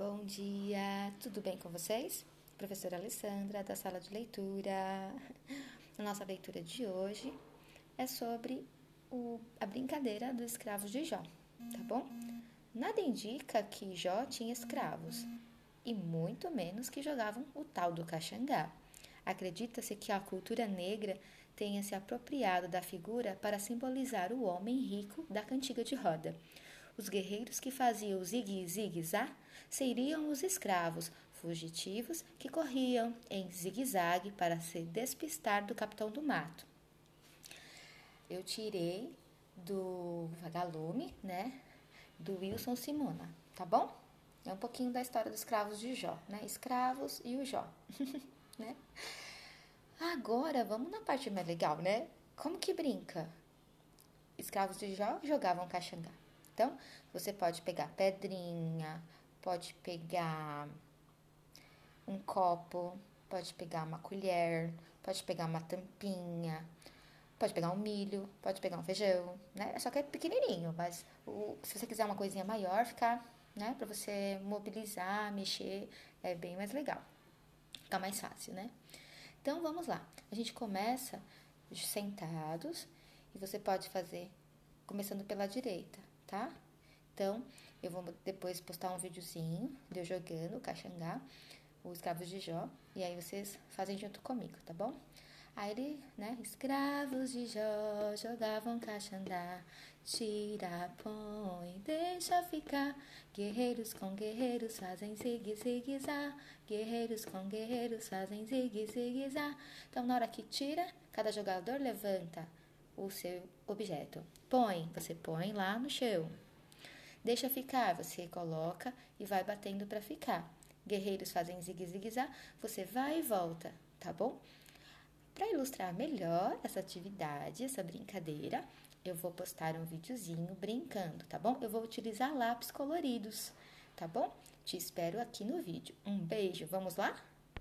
Bom dia, tudo bem com vocês? Professora Alessandra, da sala de leitura. A nossa leitura de hoje é sobre o, a brincadeira dos escravos de Jó, tá bom? Nada indica que Jó tinha escravos, e muito menos que jogavam o tal do caxangá. Acredita-se que a cultura negra tenha se apropriado da figura para simbolizar o homem rico da cantiga de roda. Os guerreiros que faziam zigue-zigue-zá seriam os escravos fugitivos que corriam em zigue-zague para se despistar do capitão do mato. Eu tirei do Vagalume, né, do Wilson Simona, tá bom? É um pouquinho da história dos escravos de Jó, né? Escravos e o Jó, né? Agora, vamos na parte mais legal, né? Como que brinca? Escravos de Jó jogavam caxangá. Então, você pode pegar pedrinha, pode pegar um copo, pode pegar uma colher, pode pegar uma tampinha, pode pegar um milho, pode pegar um feijão, né? Só que é pequenininho, mas o, se você quiser uma coisinha maior, ficar, né? Para você mobilizar, mexer, é bem mais legal. Fica mais fácil, né? Então, vamos lá. A gente começa sentados e você pode fazer começando pela direita tá? Então, eu vou depois postar um videozinho de eu jogando o Caxangá, os escravos de Jó, e aí vocês fazem junto comigo, tá bom? Aí ele, né? Escravos de Jó jogavam caxandá, tira, põe, deixa ficar. Guerreiros com guerreiros fazem zigue, zigue, zá. Guerreiros com guerreiros fazem zigue, zigue, zá. Então, na hora que tira, cada jogador levanta o seu objeto. Põe, você põe lá no chão. Deixa ficar, você coloca e vai batendo para ficar. Guerreiros fazem zigue-zigue-zá, você vai e volta, tá bom? Para ilustrar melhor essa atividade, essa brincadeira, eu vou postar um videozinho brincando, tá bom? Eu vou utilizar lápis coloridos, tá bom? Te espero aqui no vídeo. Um beijo, vamos lá?